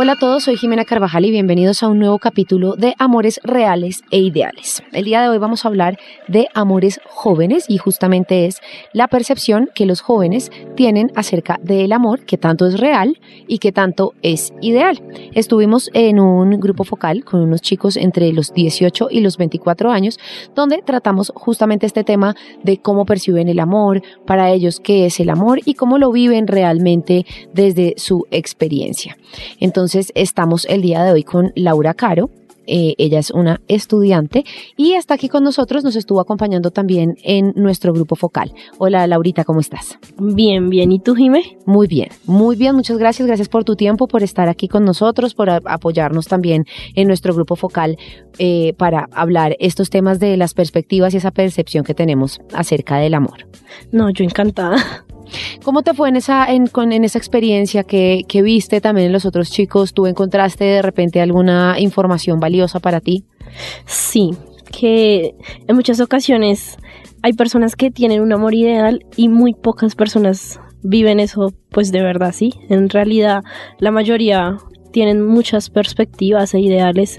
Hola a todos, soy Jimena Carvajal y bienvenidos a un nuevo capítulo de Amores Reales e Ideales. El día de hoy vamos a hablar de amores jóvenes y justamente es la percepción que los jóvenes tienen acerca del amor, que tanto es real y que tanto es ideal. Estuvimos en un grupo focal con unos chicos entre los 18 y los 24 años, donde tratamos justamente este tema de cómo perciben el amor, para ellos qué es el amor y cómo lo viven realmente desde su experiencia. Entonces estamos el día de hoy con Laura Caro. eh, ella es una estudiante y está aquí con nosotros, nos estuvo acompañando también en nuestro grupo focal. Hola Laurita, ¿cómo estás? Bien, bien. ¿Y tú, Jimé? Muy bien, muy bien, muchas gracias, gracias por tu tiempo, por estar aquí con nosotros, por apoyarnos también en nuestro grupo focal eh, para hablar estos temas de las perspectivas y esa percepción que tenemos acerca del amor. No, yo encantada. ¿Cómo te fue en esa, en, con- en esa experiencia que, que viste también en los otros chicos? ¿Tú encontraste de repente alguna información valiosa para ti? Sí, que en muchas ocasiones hay personas que tienen un amor ideal y muy pocas personas viven eso, pues de verdad, sí. En realidad, la mayoría tienen muchas perspectivas e ideales,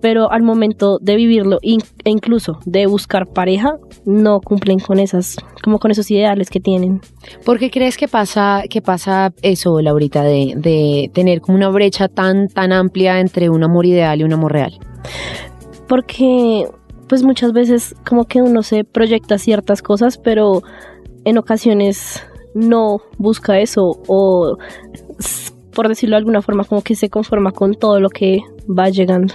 pero al momento de vivirlo e incluso de buscar pareja, no cumplen con esas, como con esos ideales que tienen. ¿Por qué crees que pasa, que pasa eso, Laurita, de, de tener como una brecha tan, tan amplia entre un amor ideal y un amor real? porque pues muchas veces como que uno se proyecta ciertas cosas, pero en ocasiones no busca eso o por decirlo de alguna forma como que se conforma con todo lo que va llegando.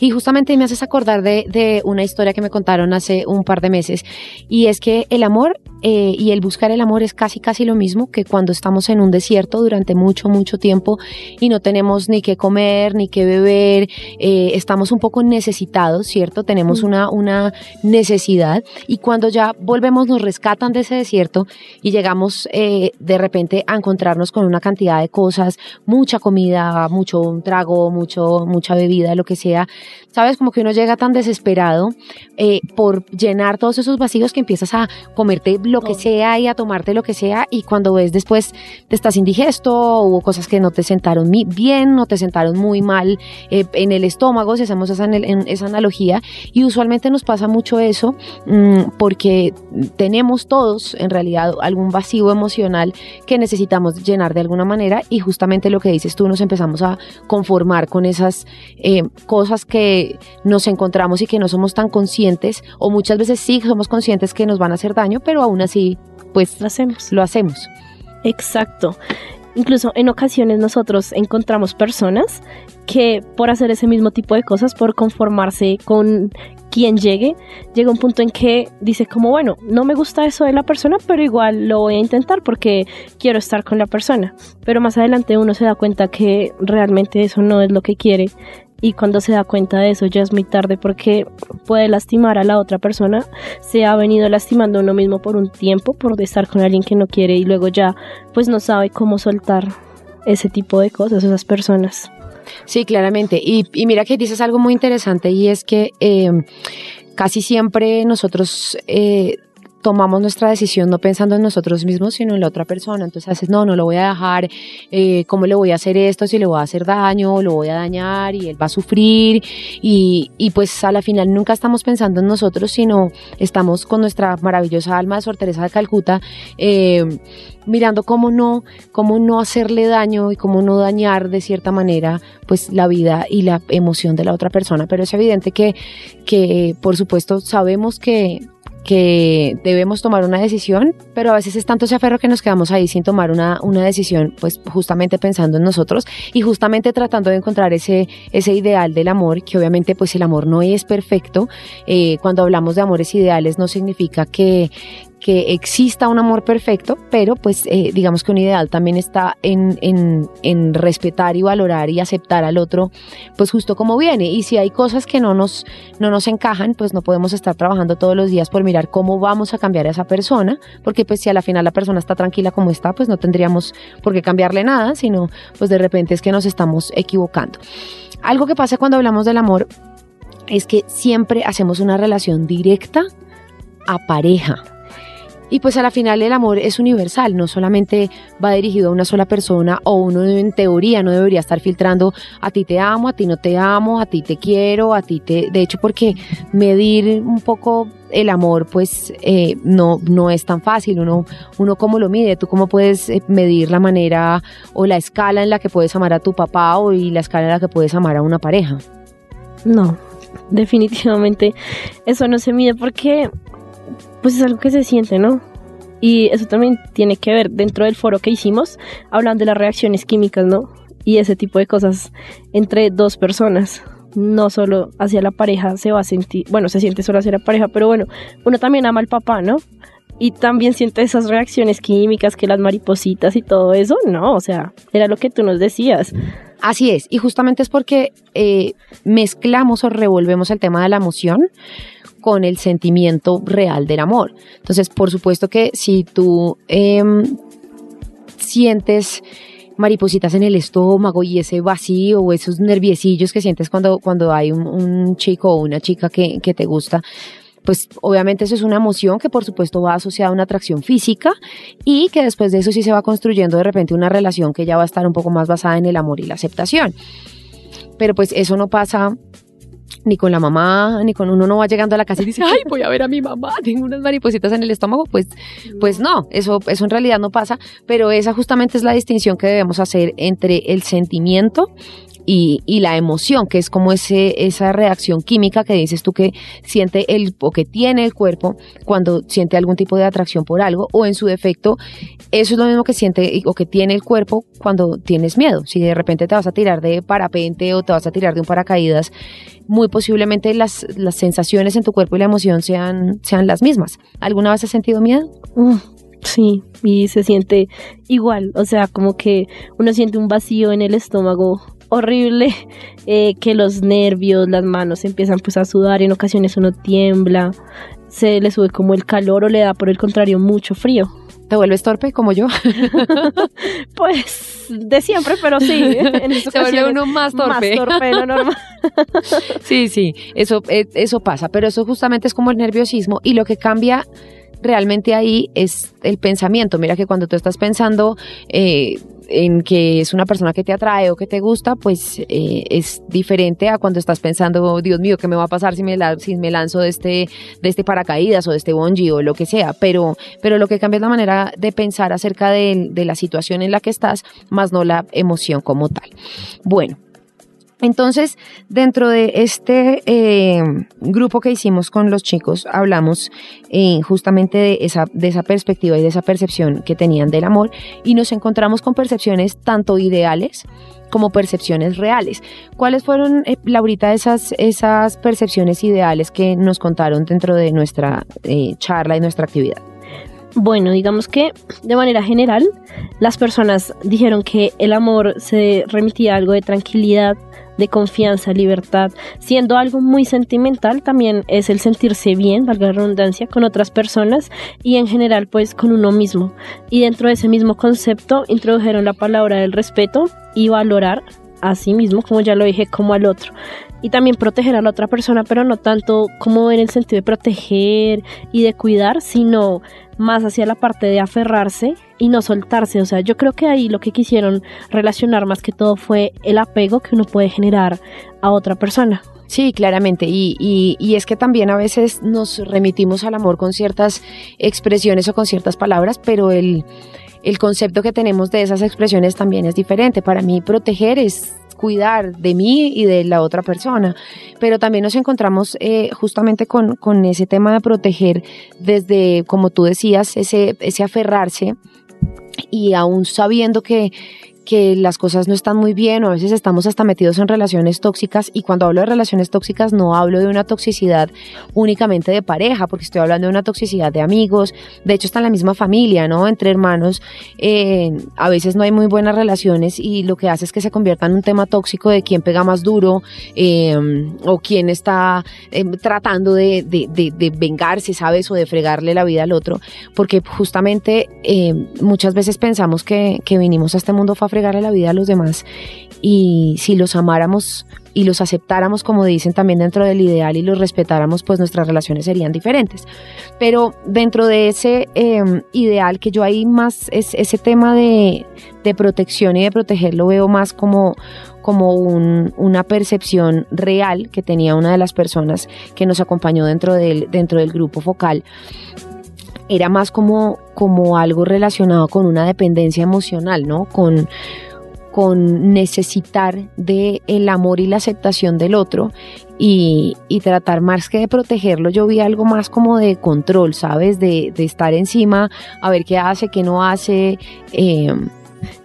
Y justamente me haces acordar de, de una historia que me contaron hace un par de meses, y es que el amor eh, y el buscar el amor es casi casi lo mismo que cuando estamos en un desierto durante mucho, mucho tiempo y no tenemos ni qué comer, ni qué beber, eh, estamos un poco necesitados, ¿cierto? Tenemos Mm. una, una necesidad y cuando ya volvemos nos rescatan de ese desierto y llegamos eh, de repente a encontrarnos con una cantidad de cosas, mucha comida, mucho trago, mucho, mucha bebida, lo que sea, ¿sabes? Como que uno llega tan desesperado eh, por llenar todos esos vacíos que empiezas a comerte lo que sea y a tomarte lo que sea y cuando ves después te estás indigesto, hubo cosas que no te sentaron bien, no te sentaron muy mal eh, en el estómago, si hacemos esa, anal- en- esa analogía, y usualmente nos pasa mucho eso mm, porque tenemos todos en realidad algún vacío emocional que necesitamos llenar de alguna manera y justamente lo que dices tú nos empezamos a conformar con esas eh, cosas que nos encontramos y que no somos tan conscientes o muchas veces sí somos conscientes que nos van a hacer daño pero aún así pues Lo hacemos. lo hacemos Exacto. Incluso en ocasiones nosotros encontramos personas que por hacer ese mismo tipo de cosas, por conformarse con quien llegue, llega un punto en que dice como, bueno, no me gusta eso de la persona, pero igual lo voy a intentar porque quiero estar con la persona. Pero más adelante uno se da cuenta que realmente eso no es lo que quiere y cuando se da cuenta de eso ya es muy tarde porque puede lastimar a la otra persona. Se ha venido lastimando a uno mismo por un tiempo por estar con alguien que no quiere y luego ya pues no sabe cómo soltar ese tipo de cosas, esas personas. Sí, claramente. Y, mira que dices algo muy interesante y es que eh, casi siempre nosotros eh, tomamos nuestra decisión no pensando en nosotros mismos, sino en la otra persona. Entonces haces, no, no lo voy a dejar, eh, ¿cómo le voy a hacer esto? Si le voy a hacer daño, lo voy a dañar y él va a sufrir. Y, y pues a la final nunca estamos pensando en nosotros, sino estamos con nuestra maravillosa alma de Sor Teresa de Calcuta. eh, mirando cómo no, cómo no hacerle daño y cómo no dañar de cierta manera pues la vida y la emoción de la otra persona. Pero es evidente que, que por supuesto sabemos que, que debemos tomar una decisión, pero a veces es tanto ese aferro que nos quedamos ahí sin tomar una, una decisión, pues justamente pensando en nosotros y justamente tratando de encontrar ese, ese ideal del amor, que obviamente pues el amor no es perfecto. Eh, cuando hablamos de amores ideales no significa que, que exista un amor perfecto, pero pues eh, digamos que un ideal también está en, en, en, respetar y valorar y aceptar al otro, pues justo como viene. Y si hay cosas que no nos, no nos encajan, pues no podemos estar trabajando todos los días por mirar cómo vamos a cambiar a esa persona, porque pues si a la final la persona está tranquila como está, pues no tendríamos por qué cambiarle nada, sino pues de repente es que nos estamos equivocando. Algo que pasa cuando hablamos del amor es que siempre hacemos una relación directa a pareja y pues a la final el amor es universal, no solamente va dirigido a una sola persona o uno en teoría no debería estar filtrando a ti te amo, a ti no te amo, a ti te quiero, a ti te... De hecho, porque medir un poco el amor pues eh, no, no es tan fácil, uno, uno cómo lo mide, tú cómo puedes eh, medir la manera o la escala en la que puedes amar a tu papá o y la escala en la que puedes amar a una pareja. No, definitivamente eso no se mide porque pues es algo que se siente, ¿no? Y eso también tiene que ver dentro del foro que hicimos, hablan de las reacciones químicas, ¿no? Y ese tipo de cosas entre dos personas. No solo hacia la pareja se va a sentir, bueno, se siente solo hacia la pareja, pero bueno, uno también ama al papá, ¿no? Y también siente esas reacciones químicas, que las maripositas y todo eso, no, o sea, era lo que tú nos decías. Así es, y justamente es porque eh, mezclamos o revolvemos el tema de la emoción con el sentimiento real del amor. Entonces, por supuesto que si tú eh, sientes maripositas en el estómago y ese vacío o esos nerviecillos que sientes cuando, cuando hay un, un chico o una chica que, que te gusta, pues obviamente eso es una emoción que por supuesto va asociada a una atracción física y que después de eso sí se va construyendo de repente una relación que ya va a estar un poco más basada en el amor y la aceptación. Pero pues eso no pasa ni con la mamá, ni con uno no va llegando a la casa y dice, ay, voy a ver a mi mamá, tengo unas maripositas en el estómago, pues, pues no, eso, eso en realidad no pasa, pero esa justamente es la distinción que debemos hacer entre el sentimiento y, y, la emoción, que es como ese, esa reacción química que dices tú que siente el o que tiene el cuerpo cuando siente algún tipo de atracción por algo, o en su defecto, eso es lo mismo que siente o que tiene el cuerpo cuando tienes miedo. Si de repente te vas a tirar de parapente o te vas a tirar de un paracaídas, muy posiblemente las, las sensaciones en tu cuerpo y la emoción sean, sean las mismas. ¿Alguna vez has sentido miedo? Sí, y se siente igual, o sea, como que uno siente un vacío en el estómago horrible, eh, que los nervios, las manos empiezan pues a sudar, en ocasiones uno tiembla, se le sube como el calor o le da por el contrario mucho frío. ¿Te vuelves torpe como yo? pues de siempre, pero sí. En Se vuelve uno más torpe. Más torpe, no normal. sí, sí, eso, eh, eso pasa, pero eso justamente es como el nerviosismo y lo que cambia realmente ahí es el pensamiento. Mira que cuando tú estás pensando eh, en que es una persona que te atrae o que te gusta, pues eh, es diferente a cuando estás pensando, Dios mío, ¿qué me va a pasar si me, la, si me lanzo de este, de este paracaídas o de este bungee o lo que sea? Pero, pero lo que cambia es la manera de pensar acerca de la situación en la que estás, más no la emoción como tal. Bueno, entonces, dentro de este eh, grupo que hicimos con los chicos, hablamos eh, justamente de esa, de esa perspectiva y de esa percepción que tenían del amor y nos encontramos con percepciones tanto ideales como percepciones reales. ¿Cuáles fueron, eh, Laurita, esas, esas percepciones ideales que nos contaron dentro de nuestra eh, charla y nuestra actividad? Bueno, digamos que de manera general, las personas dijeron que el amor se remitía a algo de tranquilidad, de confianza, libertad, siendo algo muy sentimental también es el sentirse bien, valga la redundancia, con otras personas y en general pues con uno mismo. Y dentro de ese mismo concepto introdujeron la palabra del respeto y valorar a sí mismo, como ya lo dije, como al otro. Y también proteger a la otra persona, pero no tanto como en el sentido de proteger y de cuidar, sino más hacia la parte de aferrarse y no soltarse. O sea, yo creo que ahí lo que quisieron relacionar más que todo fue el apego que uno puede generar a otra persona. Sí, claramente. Y, y, y, es que también a veces nos remitimos al amor con ciertas expresiones o con ciertas palabras, pero el, el concepto que tenemos de esas expresiones también es diferente. Para mí, proteger es cuidar de mí y de la otra persona. Pero también nos encontramos eh, justamente con, con ese tema de proteger desde, como tú decías, ese, ese aferrarse y aún sabiendo que, que las cosas no están muy bien o a veces estamos hasta metidos en relaciones tóxicas y cuando hablo de relaciones tóxicas no hablo de una toxicidad únicamente de pareja porque estoy hablando de una toxicidad de amigos, de hecho está en la misma familia, ¿no? Entre hermanos eh, a veces no hay muy buenas relaciones y lo que hace es que se convierta en un tema tóxico de quién pega más duro eh, o quién está eh, tratando de, de, de, vengarse, ¿sabes? O de fregarle la vida al otro porque justamente muchas veces pensamos que, que vinimos a este mundo fregarle la vida a los demás y si los amáramos y los aceptáramos como dicen también dentro del ideal y los respetáramos pues nuestras relaciones serían diferentes. Pero dentro de ese eh, ideal que yo ahí más es ese tema de, de, protección y de proteger lo veo más como como un, una percepción real que tenía una de las personas que nos acompañó dentro del, dentro del grupo focal era más como, como algo relacionado con una dependencia emocional, ¿no? Con, con necesitar de el amor y la aceptación del otro y, y, tratar más que de protegerlo, yo vi algo más como de control, ¿sabes? De, de estar encima, a ver qué hace, qué no hace. Eh.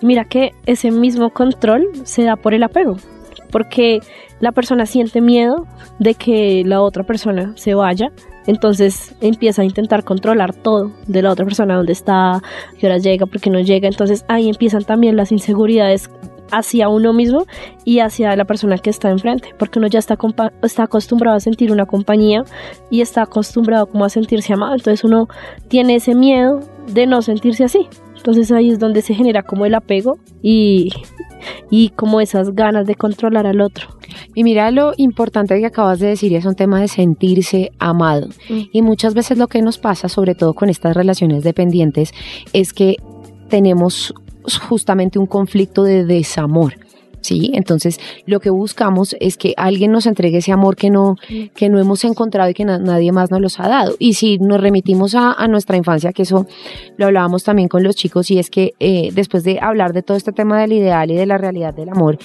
Mira que ese mismo control se da por el apego, porque la persona siente miedo de que la otra persona se vaya entonces empieza a intentar controlar todo de la otra persona, dónde está, qué horas llega, por qué no llega. Entonces ahí empiezan también las inseguridades hacia uno mismo y hacia la persona que está enfrente, porque uno ya está, está acostumbrado a sentir una compañía y está acostumbrado como a sentirse amado, entonces uno tiene ese miedo de no sentirse así. Entonces ahí es donde se genera como el apego y, y como esas ganas de controlar al otro. Y mira lo importante que acabas de decir, es un tema de sentirse amado. Mm. Y muchas veces lo que nos pasa, sobre todo con estas relaciones dependientes, es que tenemos justamente un conflicto de desamor. ¿Sí? Entonces, lo que buscamos es que alguien nos entregue ese amor que no, que no hemos encontrado y que na nadie más nos los ha dado. Y si nos remitimos a, a, nuestra infancia, que eso lo hablábamos también con los chicos, y es que eh, después de hablar de todo este tema del ideal y de la realidad del amor,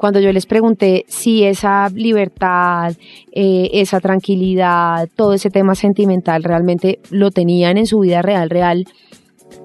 cuando yo les pregunté si esa libertad, eh, esa tranquilidad, todo ese tema sentimental realmente lo tenían en su vida real, real,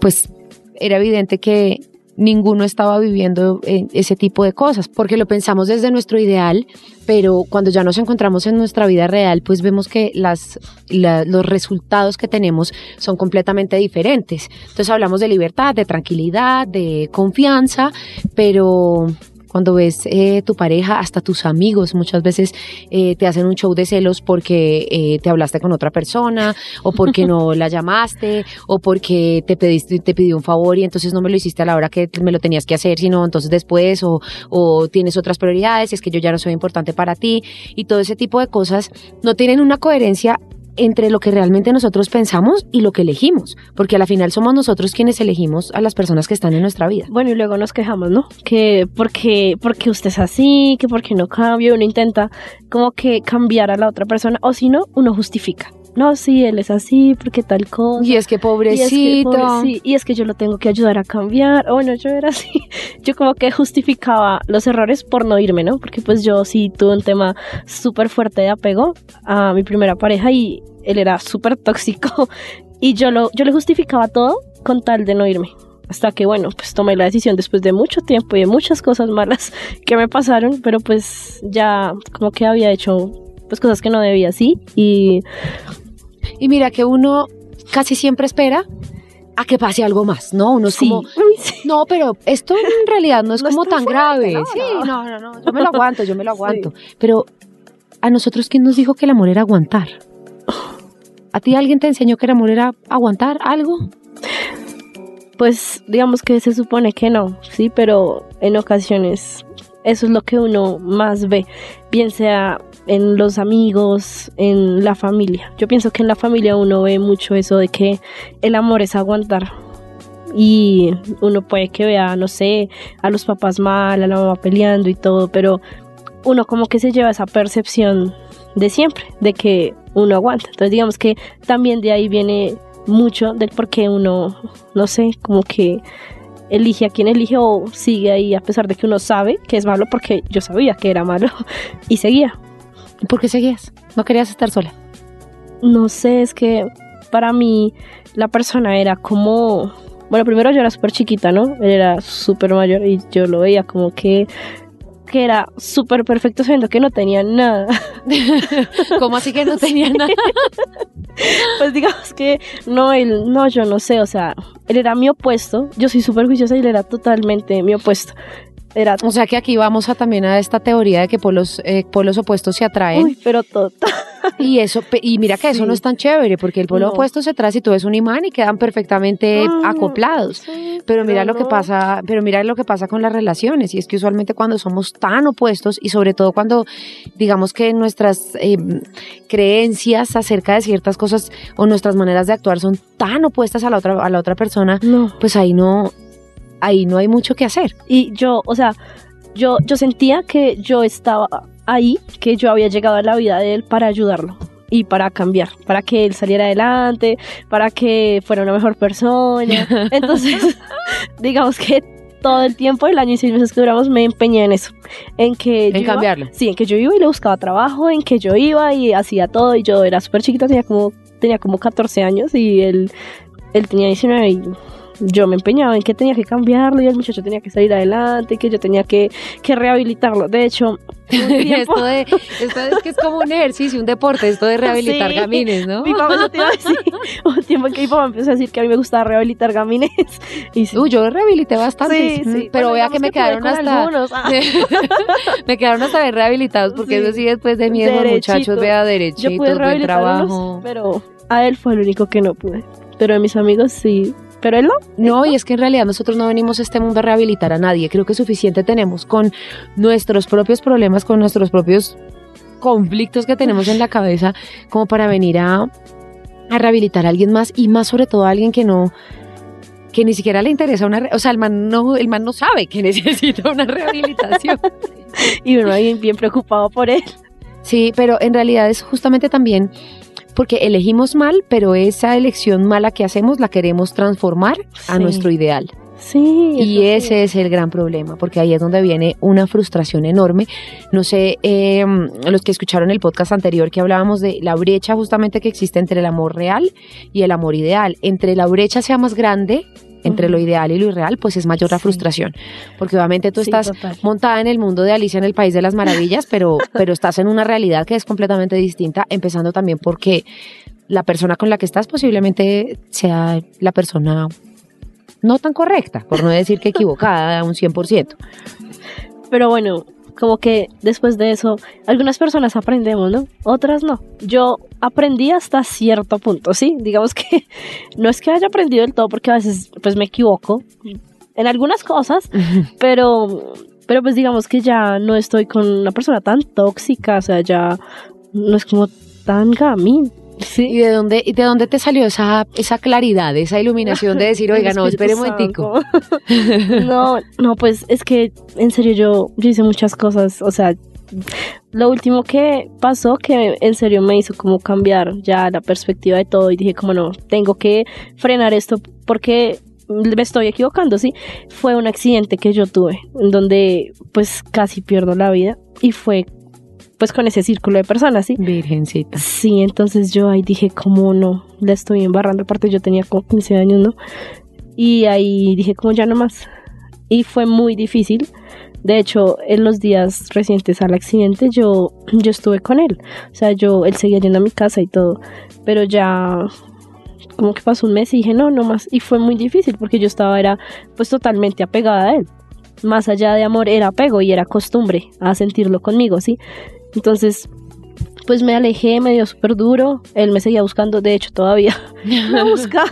pues era evidente que ninguno estaba viviendo ese tipo de cosas, porque lo pensamos desde nuestro ideal, pero cuando ya nos encontramos en nuestra vida real, pues vemos que las, la, los resultados que tenemos son completamente diferentes. Entonces hablamos de libertad, de tranquilidad, de confianza, pero cuando ves eh, tu pareja, hasta tus amigos muchas veces eh, te hacen un show de celos porque eh, te hablaste con otra persona o porque no la llamaste o porque te pediste te pidió un favor y entonces no me lo hiciste a la hora que me lo tenías que hacer, sino entonces después o, o tienes otras prioridades, es que yo ya no soy importante para ti y todo ese tipo de cosas no tienen una coherencia entre lo que realmente nosotros pensamos y lo que elegimos, porque a la final somos nosotros quienes elegimos a las personas que están en nuestra vida. Bueno, y luego nos quejamos, ¿no? Que porque, porque usted es así, que porque no cambia, uno intenta como que cambiar a la otra persona, o si no, uno justifica no, sí, él es así, porque tal cosa. Y es que pobrecito. Y es que, pobre, y es que yo lo tengo que ayudar a cambiar. O oh, no, yo era así. Yo como que justificaba los errores por no irme, ¿no? Porque pues yo sí tuve un tema súper fuerte de apego a mi primera pareja y él era súper tóxico. Y yo, lo, yo le justificaba todo con tal de no irme hasta que bueno, pues tomé la decisión después de mucho tiempo y de muchas cosas malas que me pasaron, pero pues ya como que había hecho pues cosas que no debía, sí, y y mira que uno casi siempre espera a que pase algo más, ¿no? Uno es sí. como, no, pero esto en realidad no es no como tan fuerte, grave. no, sí, no. no, no, no, yo me lo aguanto, yo me lo aguanto. Sí. Pero a nosotros, ¿quién nos dijo que el amor era aguantar? ¿A ti alguien te enseñó que el amor era aguantar algo? Pues digamos que se supone que no, sí, pero en ocasiones eso es lo que uno más ve, bien sea en los amigos, en la familia. Yo pienso que en la familia uno ve mucho eso de que el amor es aguantar. Y uno puede que vea, no sé, a los papás mal, a la mamá peleando y todo, pero uno como que se lleva esa percepción de siempre, de que uno aguanta. Entonces digamos que también de ahí viene mucho del por qué uno, no sé, como que elige a quien elige o sigue ahí a pesar de que uno sabe que es malo porque yo sabía que era malo y seguía. ¿Y por qué seguías? ¿No querías estar sola? No sé, es que para mí la persona era como... Bueno, primero yo era súper chiquita, ¿no? Él era súper mayor y yo lo veía como que, que era súper perfecto sabiendo que no tenía nada. ¿Cómo así que no tenía nada? pues digamos que no, él, no, yo no sé, o sea, él era mi opuesto, yo soy súper juiciosa y él era totalmente mi opuesto. Era, O sea que aquí vamos a también a esta teoría de que polos, eh, polos opuestos se atraen. uy, pero total. Y eso, y mira que eso no es tan chévere, porque el polo No. opuesto se trae si tú eres un imán y quedan perfectamente Ah, acoplados. sí, Pero mira lo que pasa, pero mira lo que pasa con las relaciones, y es que usualmente cuando somos tan opuestos, y sobre todo cuando digamos que nuestras eh, creencias acerca de ciertas cosas o nuestras maneras de actuar son tan opuestas a la otra, a la otra persona, No. pues ahí no, ahí no hay mucho que hacer. Y yo, o sea, yo, yo sentía que yo estaba ahí, que yo había llegado a la vida de él para ayudarlo y para cambiar, para que él saliera adelante, para que fuera una mejor persona. Entonces, digamos que todo el tiempo, el año y seis meses que duramos, me empeñé en eso, en que yo En iba- cambiarlo. Sí, en que yo iba y le buscaba trabajo, en que yo iba y hacía todo y yo era súper chiquita, tenía como, tenía como 14 años y él, él tenía 19 y yo me empeñaba en que tenía que cambiarlo y el muchacho tenía que salir adelante, que yo tenía que, que rehabilitarlo. De hecho, Esto, de, esto es que es como un ejercicio, un deporte, esto de rehabilitar Sí. gamines, ¿no? mi papá eso te iba a decir, un tiempo que mi papá empezó a decir que a mí me gustaba rehabilitar gamines. Y sí, Uy, yo rehabilité bastante, sí, sí. pero Bueno, vea que me quedaron hasta. Ah, me quedaron hasta bien rehabilitados porque eso sí después de Derechito. muchachos vea yo derechitos, pude buen trabajo. pero a él fue el único que no pude. Pero de mis amigos sí. Pero él no. No, y es que en realidad nosotros no venimos a este mundo a rehabilitar a nadie. Creo que suficiente tenemos con nuestros propios problemas, con nuestros propios conflictos que tenemos en la cabeza, como para venir a, a rehabilitar a alguien más y más sobre todo a alguien que no que ni siquiera le interesa una, o sea, el man no el man no sabe que necesita una rehabilitación. Y uno bien preocupado por él. Sí, pero en realidad es justamente también porque elegimos mal, pero esa elección mala que hacemos la queremos transformar a Sí. nuestro ideal. Sí. Y sí. ese es el gran problema, porque ahí es donde viene una frustración enorme. No sé, eh, los que escucharon el podcast anterior que hablábamos de la brecha justamente que existe entre el amor real y el amor ideal. Entre la brecha sea más grande, entre lo ideal y lo irreal, pues es mayor la Sí. frustración. Porque obviamente tú Sí, estás total. montada en el mundo de Alicia en el País de las Maravillas, pero, pero estás en una realidad que es completamente distinta, empezando también porque la persona con la que estás posiblemente sea la persona no tan correcta, por no decir que equivocada a un 100%. Pero bueno, como que después de eso, algunas personas aprendemos, ¿no? Otras no. Yo aprendí hasta cierto punto, ¿sí? Digamos que no es que haya aprendido del todo porque a veces pues me equivoco en algunas cosas, pero pero pues digamos que ya no estoy con una persona tan tóxica, o sea, ya no es como tan gamín. ¿Y Sí. de dónde, y de dónde te salió esa, esa claridad, esa iluminación de decir, oiga, no, espere un momentico? No, no, pues es que en serio yo, yo hice muchas cosas, o sea, lo último que pasó que en serio me hizo como cambiar ya la perspectiva de todo y dije como no, tengo que frenar esto porque me estoy equivocando, ¿sí? Fue un accidente que yo tuve en donde pues casi pierdo la vida y fue pues con ese círculo de personas, ¿sí? Virgencita. Sí, entonces yo ahí dije, como no? La estoy embarrando. Aparte, yo tenía como 15 años, ¿no? Y ahí dije, como ya no más. Y fue muy difícil. De hecho, en los días recientes al accidente, yo, yo estuve con él. O sea, yo, él seguía yendo a mi casa y todo. Pero ya, como que pasó un mes y dije, no, no más. Y fue muy difícil porque yo estaba, era pues totalmente apegada a él. Más allá de amor, era apego y era costumbre a sentirlo conmigo, ¿sí? Entonces, pues me alejé, me dio súper duro. Él me seguía buscando, de hecho, todavía me busca.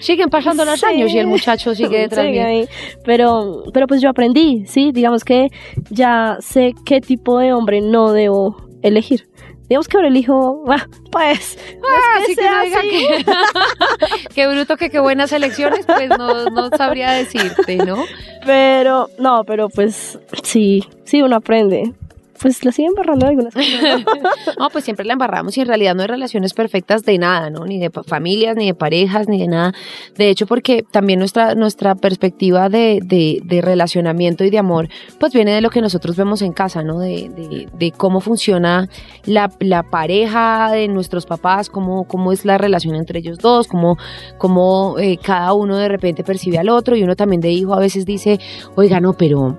Siguen pasando los Sí. años y el muchacho sigue detrás Sigue ahí. Pero, pero pues yo aprendí, ¿sí? Digamos que ya sé qué tipo de hombre no debo elegir. Digamos que ahora elijo, ah, pues, no es Así que sea no diga así. que- qué bruto que qué buenas elecciones, pues no, no sabría decirte, ¿no? Pero, no, pero pues sí, sí, uno aprende. Pues la siguen embarrando algunas cosas. No, pues siempre la embarramos y en realidad no hay relaciones perfectas de nada, ¿no? Ni de familias, ni de parejas, ni de nada. De hecho, porque también nuestra, nuestra perspectiva de, de, relacionamiento y de amor, pues viene de lo que nosotros vemos en casa, ¿no? De, de, de cómo funciona la, la pareja de nuestros papás, cómo, cómo es la relación entre ellos dos, cómo, cómo eh, cada uno de repente percibe al otro y uno también de hijo a veces dice, oiga, no, pero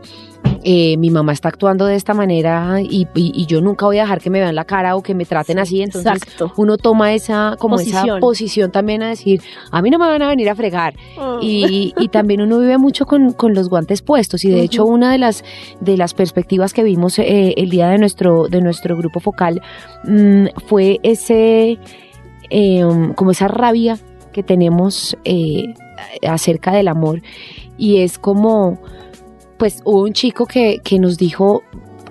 eh, mi mamá está actuando de esta manera y, y- y yo nunca voy a dejar que me vean la cara o que me traten así. Entonces Exacto. uno toma esa, como esa Posición. posición también a decir, a mí no me van a venir a fregar. Mm. Y, y también uno vive mucho con, con los guantes puestos y de hecho una de las de las perspectivas que vimos eh, el día de nuestro de nuestro grupo focal mm, fue ese eh, como esa rabia que tenemos eh, acerca del amor y es como pues hubo un chico que, que nos dijo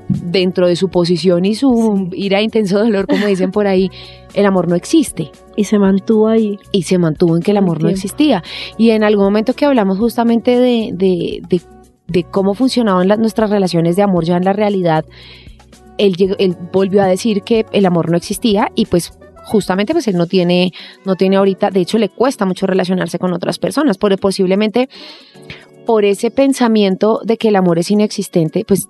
dentro de su posición y su ira intenso dolor como dicen por ahí el amor no existe Y se mantuvo ahí. y se mantuvo en que el amor no existía. Y en algún momento que hablamos justamente de, de, de, de cómo funcionaban las, nuestras relaciones de amor ya en la realidad, él, él volvió a decir que el amor no existía y pues justamente pues él no tiene, no tiene ahorita, de hecho le cuesta mucho relacionarse con otras personas, por, posiblemente por ese pensamiento de que el amor es inexistente, pues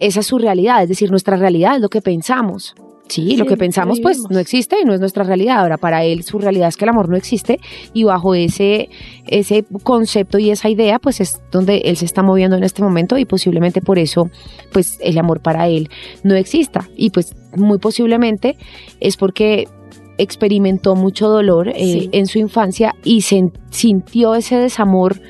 esa es su realidad, es decir, nuestra realidad es lo que pensamos. Sí, lo que pensamos pues no existe y no es nuestra realidad. Ahora, para él su realidad es que el amor no existe y bajo ese, ese concepto y esa idea pues es donde él se está moviendo en este momento y posiblemente por eso pues el amor para él no exista. Y pues muy posiblemente es porque experimentó mucho dolor eh, Sí. en su infancia y sen- sintió ese desamor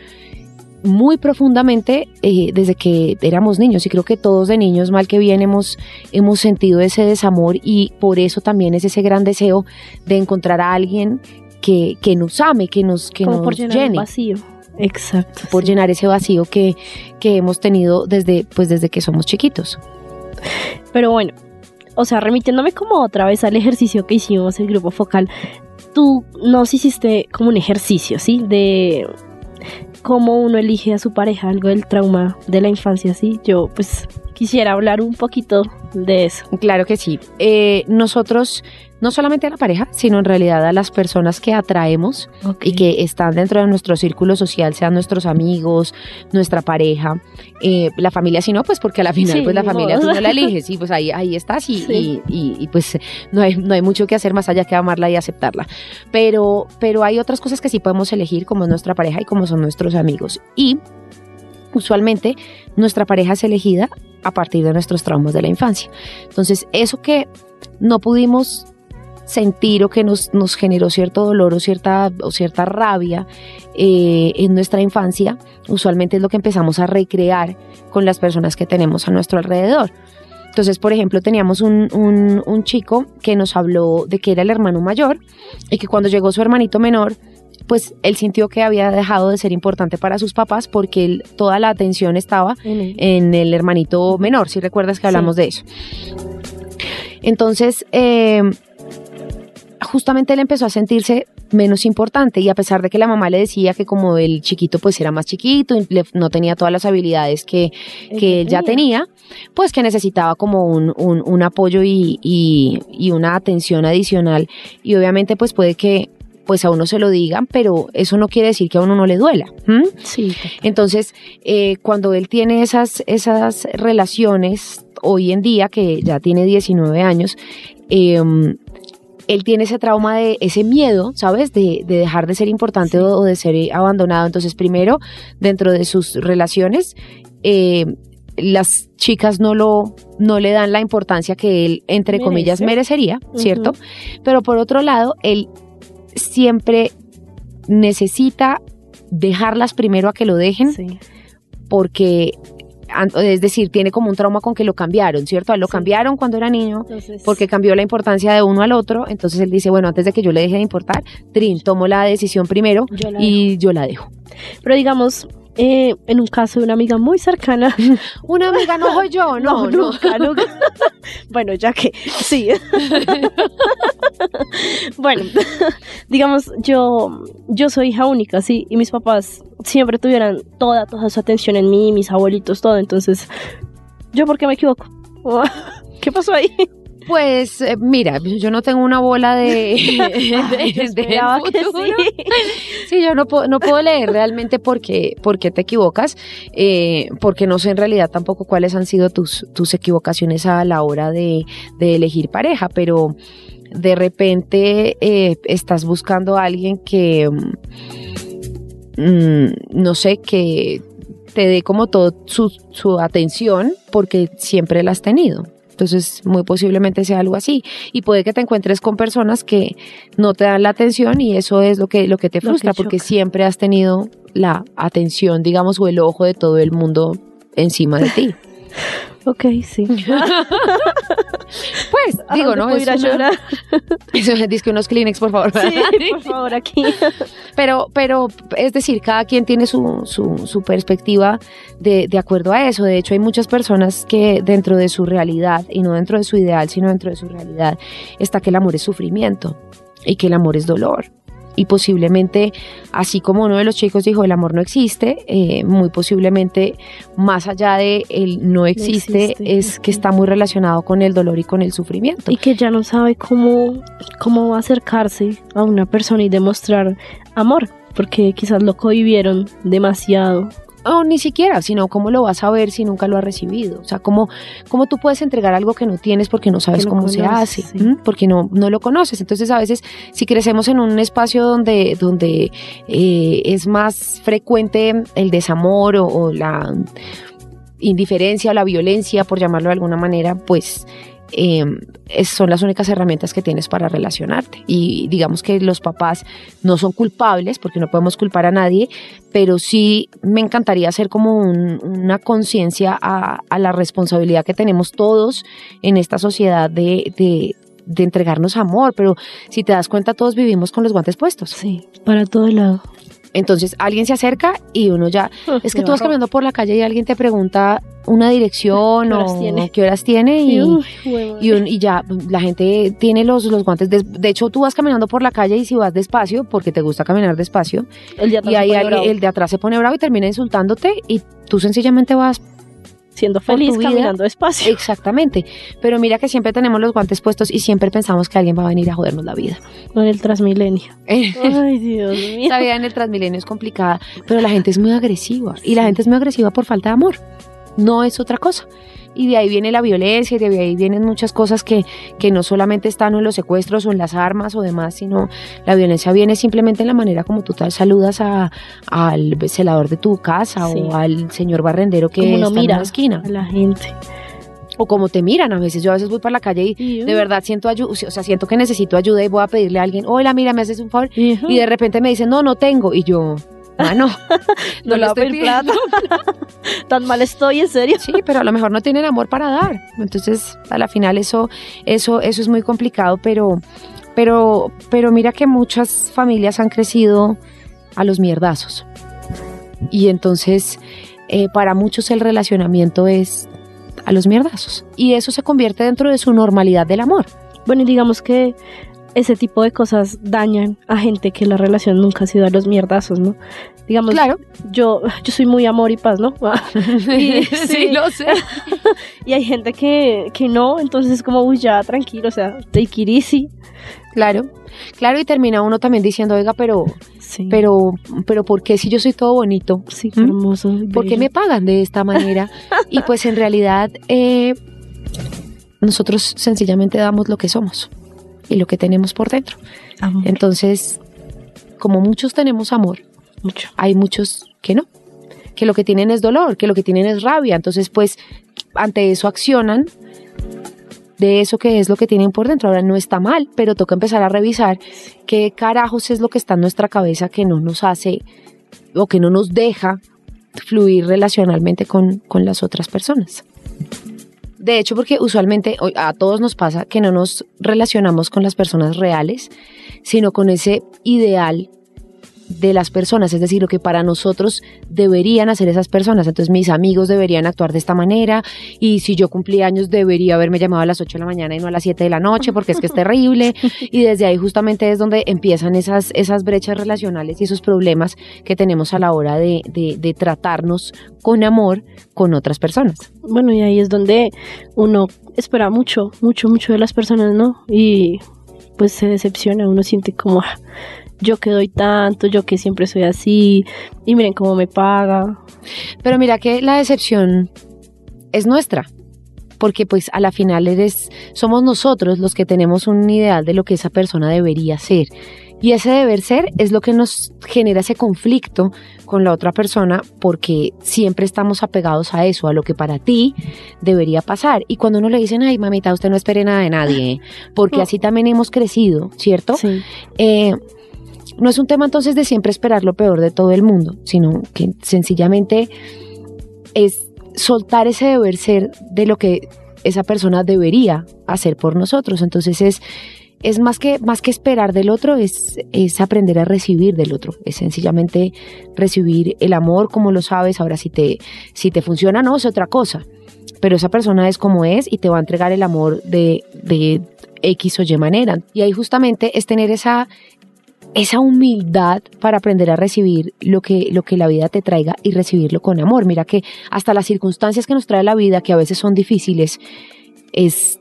muy profundamente eh, desde que éramos niños y creo que todos de niños mal que bien hemos, hemos sentido ese desamor y por eso también es ese gran deseo de encontrar a alguien que, que nos ame, que nos, que como nos por llenar un llene, vacío. Exacto. por sí. llenar ese vacío que, que hemos tenido desde, pues desde que somos chiquitos. Pero bueno, o sea, remitiéndome como otra vez al ejercicio que hicimos el grupo focal, tú nos hiciste como un ejercicio, ¿sí? De cómo uno elige a su pareja, algo del trauma de la infancia, ¿sí? Yo pues quisiera hablar un poquito de eso. Claro que sí. Eh, nosotros, no solamente a la pareja, sino en realidad a las personas que atraemos y que están dentro de nuestro círculo social, sean nuestros amigos, nuestra pareja, eh, la familia, si no, pues porque a la final, Sí, pues la familia modo. tú no la eliges y pues ahí, ahí estás y, Sí. y- y- y, pues no hay, no hay mucho que hacer más allá que amarla y aceptarla. Pero, pero hay otras cosas que sí podemos elegir, como es nuestra pareja y como son nuestros amigos. Y usualmente nuestra pareja es elegida a partir de nuestros traumas de la infancia. Entonces, eso que no pudimos sentir o que nos, nos generó cierto dolor o cierta, o cierta rabia eh, en nuestra infancia, usualmente es lo que empezamos a recrear con las personas que tenemos a nuestro alrededor. Entonces, por ejemplo, teníamos un, un- un chico que nos habló de que era el hermano mayor y que cuando llegó su hermanito menor, pues él sintió que había dejado de ser importante para sus papás porque él- toda la atención estaba en el hermanito menor, si recuerdas que hablamos de eso. Entonces, eh, justamente él empezó a sentirse menos importante y a pesar de que la mamá le decía que como el chiquito pues era más chiquito y no tenía todas las habilidades que, que él ya tenía, pues que necesitaba como un, un- un apoyo y, y- y una atención adicional. Y obviamente pues puede que pues a uno se lo digan, pero eso no quiere decir que a uno no le duela. Sí, Entonces, eh, cuando él tiene esas, esas relaciones hoy en día, que ya tiene 19 años, eh, él tiene ese trauma de ese miedo, ¿sabes? De, de dejar de ser importante o, o de ser eh, abandonado. Entonces, primero, dentro de sus relaciones, eh, las chicas no lo no le dan la importancia que él entre Merece. comillas merecería, ¿cierto? Pero por otro lado, él siempre necesita dejarlas primero a que lo dejen sí. porque es decir, tiene como un trauma con que lo cambiaron, ¿cierto? A él lo Sí. cambiaron cuando era niño Entonces, porque cambió la importancia de uno al otro, entonces él dice, bueno, antes de que yo le deje de importar, Trin, tomo la decisión primero yo y yo la dejo. Pero digamos, eh, en un caso de una amiga muy cercana. Una amiga no soy yo, no, no. nunca, nunca. bueno, ya que sí. bueno, digamos, yo, yo soy hija única, sí, y mis papás siempre tuvieran toda, toda su atención en mí, mis abuelitos, todo. Entonces, ¿yo por qué me equivoco? ¿Qué pasó ahí? Pues eh, mira, yo no tengo una bola de, de- de futuro. sí. Sí, yo no puedo, no puedo leer realmente por qué, por qué te equivocas, eh, porque no sé en realidad tampoco cuáles han sido tus, tus equivocaciones a la hora de, de elegir pareja, pero de repente eh, estás buscando a alguien que, mm, no sé, que te dé como todo su, su atención porque siempre la has tenido. Entonces, muy posiblemente sea algo así. Y puede que te encuentres con personas que no te dan la atención y eso es lo que, lo que te que frustra, porque siempre has tenido la atención, digamos, o el ojo de todo el mundo encima de ti. Ok, sí. Pues, ¿A digo, ¿no? Es ir a una- llorar? Eso, Dice que unos Kleenex, por favor. Sí, por favor, aquí. Pero, pero, es decir, cada quien tiene su, su, su perspectiva de, de acuerdo a eso. De hecho, hay muchas personas que dentro de su realidad, y no dentro de su ideal, sino dentro de su realidad, está que el amor es sufrimiento y que el amor es dolor. Y posiblemente, así como uno de los chicos dijo, el amor no existe, eh, muy posiblemente, más allá de el no existe, existe, es que está muy relacionado con el dolor y con el sufrimiento. Y que ya no sabe cómo, cómo acercarse a una persona y demostrar amor, porque quizás lo cohibieron demasiado. O ni siquiera, sino cómo lo vas a ver si nunca lo has recibido. O sea, cómo, cómo tú puedes entregar algo que no tienes porque no sabes cómo se hace, porque no, no lo conoces. Entonces, a veces, si crecemos en un espacio donde, donde eh, es más frecuente el desamor o, o la indiferencia o la violencia, por llamarlo de alguna manera, pues eh, son las únicas herramientas que tienes para relacionarte. Y digamos que los papás no son culpables, porque no podemos culpar a nadie, pero sí me encantaría hacer como un- una conciencia a, la responsabilidad que tenemos todos en esta sociedad de entregarnos amor, pero si te das cuenta todos vivimos con los guantes puestos. Sí, para todo lado. Entonces alguien se acerca y uno ya... Es que tú vas caminando por la calle y alguien te pregunta una dirección ¿Qué o tiene? qué horas tiene y, Y, uy, huevón. y, un- y ya la gente tiene los, los guantes. De, de hecho, tú vas caminando por la calle y si vas despacio, porque te gusta caminar despacio, el de atrás y ahí el de atrás se pone bravo y termina insultándote y tú sencillamente vas siendo feliz caminando despacio. exactamente. Pero mira que siempre tenemos los guantes puestos y siempre pensamos que alguien va a venir a jodernos la vida. En el Transmilenio. Ay, Dios mío. La vida en el Transmilenio es complicada, pero la gente es muy agresiva y la gente es muy agresiva por falta de amor. No es otra cosa. Y de ahí viene la violencia y de ahí vienen muchas cosas que, que no solamente están en los secuestros o en las armas o demás, sino la violencia viene simplemente en la manera como tú tal saludas a, al celador de tu casa Sí. o al señor barrendero que Como está en mira la esquina. a la gente. O como te miran a veces. Yo a veces voy por la calle y de verdad siento ayuda, o sea, siento que necesito ayuda y voy a pedirle a alguien, hola, mira, me haces un favor. Y de repente me dicen, no, no tengo. Y yo, ah, no, no a estoy plata. Tan mal estoy, en serio. Sí, pero a lo mejor no tienen amor para dar. Entonces, a la final eso, eso, eso es muy complicado, pero, pero, pero mira que muchas familias han crecido a los mierdazos. Y entonces, eh, para muchos el relacionamiento es a los mierdazos. Y eso se convierte dentro de su normalidad del amor. Bueno, y digamos que ese tipo de cosas dañan a gente que la relación nunca ha sido a los mierdazos, ¿no? Digamos, Claro. yo, yo soy muy amor y paz, ¿no? Y- sí. lo sé. Y hay gente que, que no, entonces es como, uy, ya, tranquilo, o sea, take it easy. Claro, claro, y termina uno también diciendo, oiga, pero, Sí, pero, pero, ¿por qué si yo soy todo bonito? sí, ¿Mm? hermoso. ¿Por qué me pagan de esta manera? y pues en realidad eh, nosotros sencillamente damos lo que somos y lo que tenemos por dentro. Amor, Entonces, como muchos tenemos amor, mucho. hay muchos que no, que lo que tienen es dolor, que lo que tienen es rabia. Entonces, pues ante eso accionan de eso que es lo que tienen por dentro. Ahora no está mal, pero toca empezar a revisar qué carajos es lo que está en nuestra cabeza que no nos hace o que no nos deja fluir relacionalmente con, con las otras personas. De hecho, porque usualmente a todos nos pasa que no nos relacionamos con las personas reales, sino con ese ideal de las personas, es decir, lo que para nosotros deberían hacer esas personas. Entonces mis amigos deberían actuar de esta manera y si yo cumplí años debería haberme llamado a las 8 de la mañana y no a las 7 de la noche porque es que es terrible y desde ahí justamente es donde empiezan esas, esas brechas relacionales y esos problemas que tenemos a la hora de, de, de tratarnos con amor con otras personas. Bueno, y ahí es donde uno espera mucho, mucho, mucho de las personas, ¿no? Y pues se decepciona, uno siente como, "Ah, yo que doy tanto, yo que siempre soy así, y miren cómo me paga. Pero mira que la decepción es nuestra, porque pues a la final eres, somos nosotros los que tenemos un ideal de lo que esa persona debería ser. Y ese deber ser es lo que nos genera ese conflicto con la otra persona porque siempre estamos apegados a eso, a lo que para ti debería pasar. Y cuando uno le dicen, ay mamita, usted no espere nada de nadie, porque así también hemos crecido, ¿cierto? Sí. Eh, no es un tema entonces de siempre esperar lo peor de todo el mundo, sino que sencillamente es soltar ese deber ser de lo que esa persona debería hacer por nosotros. Entonces es, es más, que, más que esperar del otro, es, es aprender a recibir del otro. Es sencillamente recibir el amor como lo sabes. Ahora si te, si te funciona no es otra cosa. Pero esa persona es como es y te va a entregar el amor de, de X o Y manera. Y ahí justamente es tener esa, esa humildad para aprender a recibir lo que, lo que la vida te traiga y recibirlo con amor. Mira que hasta las circunstancias que nos trae la vida, que a veces son difíciles, es,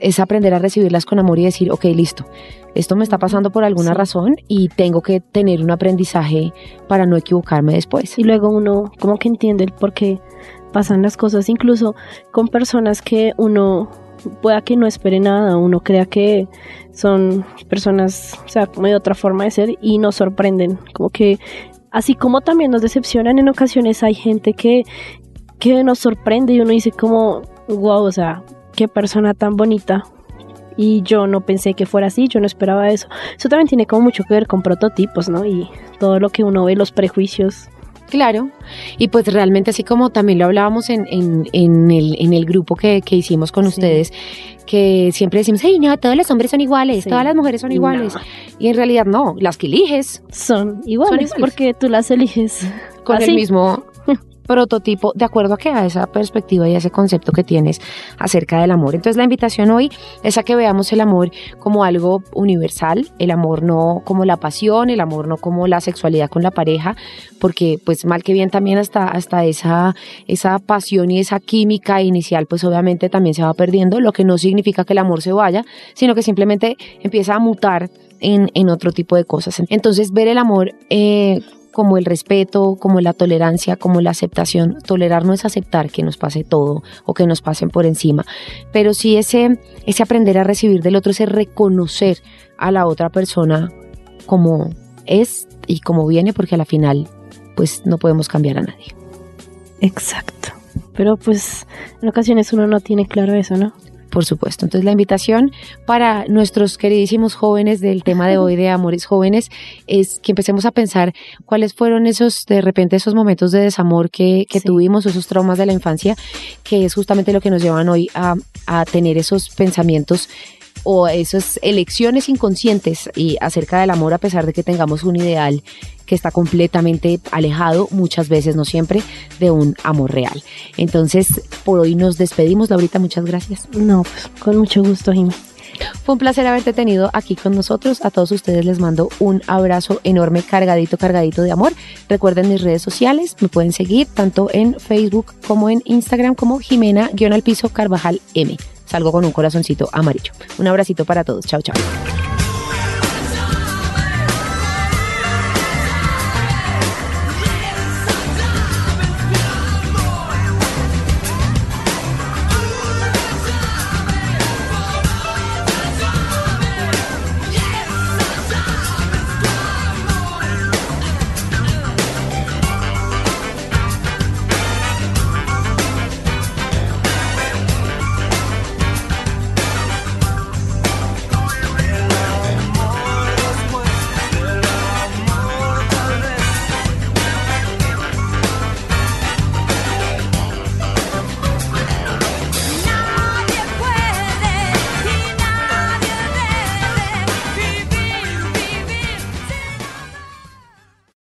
es aprender a recibirlas con amor y decir, ok, listo, esto me está pasando por alguna Sí. razón y tengo que tener un aprendizaje para no equivocarme después. Y luego uno como que entiende el por qué pasan las cosas, incluso con personas que uno pueda que no espere nada, uno crea que son personas, o sea, como de otra forma de ser y nos sorprenden, como que así como también nos decepcionan en ocasiones hay gente que, que nos sorprende y uno dice como, wow, o sea, qué persona tan bonita. Y yo no pensé que fuera así, yo no esperaba eso. Eso también tiene como mucho que ver con prototipos, ¿no? Y todo lo que uno ve, los prejuicios. Claro, y pues realmente así como también lo hablábamos en, en, en el, en el grupo que, que hicimos con Sí. ustedes, que siempre decimos, hey, no, todos los hombres son iguales, Sí. todas las mujeres son iguales. no. Y en realidad no, las que eliges Son iguales, iguales. porque tú las eliges con así. el mismo prototipo, de acuerdo a que a esa perspectiva y a ese concepto que tienes acerca del amor. Entonces la invitación hoy es a que veamos el amor como algo universal, el amor no como la pasión, el amor no como la sexualidad con la pareja, porque pues mal que bien también hasta, hasta esa, esa pasión y esa química inicial pues obviamente también se va perdiendo, lo que no significa que el amor se vaya, sino que simplemente empieza a mutar en, en otro tipo de cosas. Entonces ver el amor eh, como el respeto, como la tolerancia, como la aceptación. Tolerar no es aceptar que nos pase todo o que nos pasen por encima, pero sí ese, ese aprender a recibir del otro, ese reconocer a la otra persona como es y como viene, porque a la final pues no podemos cambiar a nadie. Exacto. Pero pues en ocasiones uno no tiene claro eso, ¿no? Por supuesto. Entonces la invitación para nuestros queridísimos jóvenes del tema de hoy de amores jóvenes es que empecemos a pensar cuáles fueron esos, de repente, esos momentos de desamor que, que Sí. tuvimos, esos traumas de la infancia, que es justamente lo que nos llevan hoy a, a tener esos pensamientos o esas elecciones inconscientes y acerca del amor a pesar de que tengamos un ideal que está completamente alejado, muchas veces, no siempre, de un amor real. Entonces, por hoy nos despedimos, Laurita, muchas gracias. No, pues con mucho gusto, Jimmy. Fue un placer haberte tenido aquí con nosotros. A todos ustedes les mando un abrazo enorme, cargadito, cargadito de amor. Recuerden mis redes sociales, me pueden seguir tanto en Facebook como en Instagram como Jimena-al piso Carvajal M. Salgo con un corazoncito amarillo. Un abracito para todos. Chao, chao.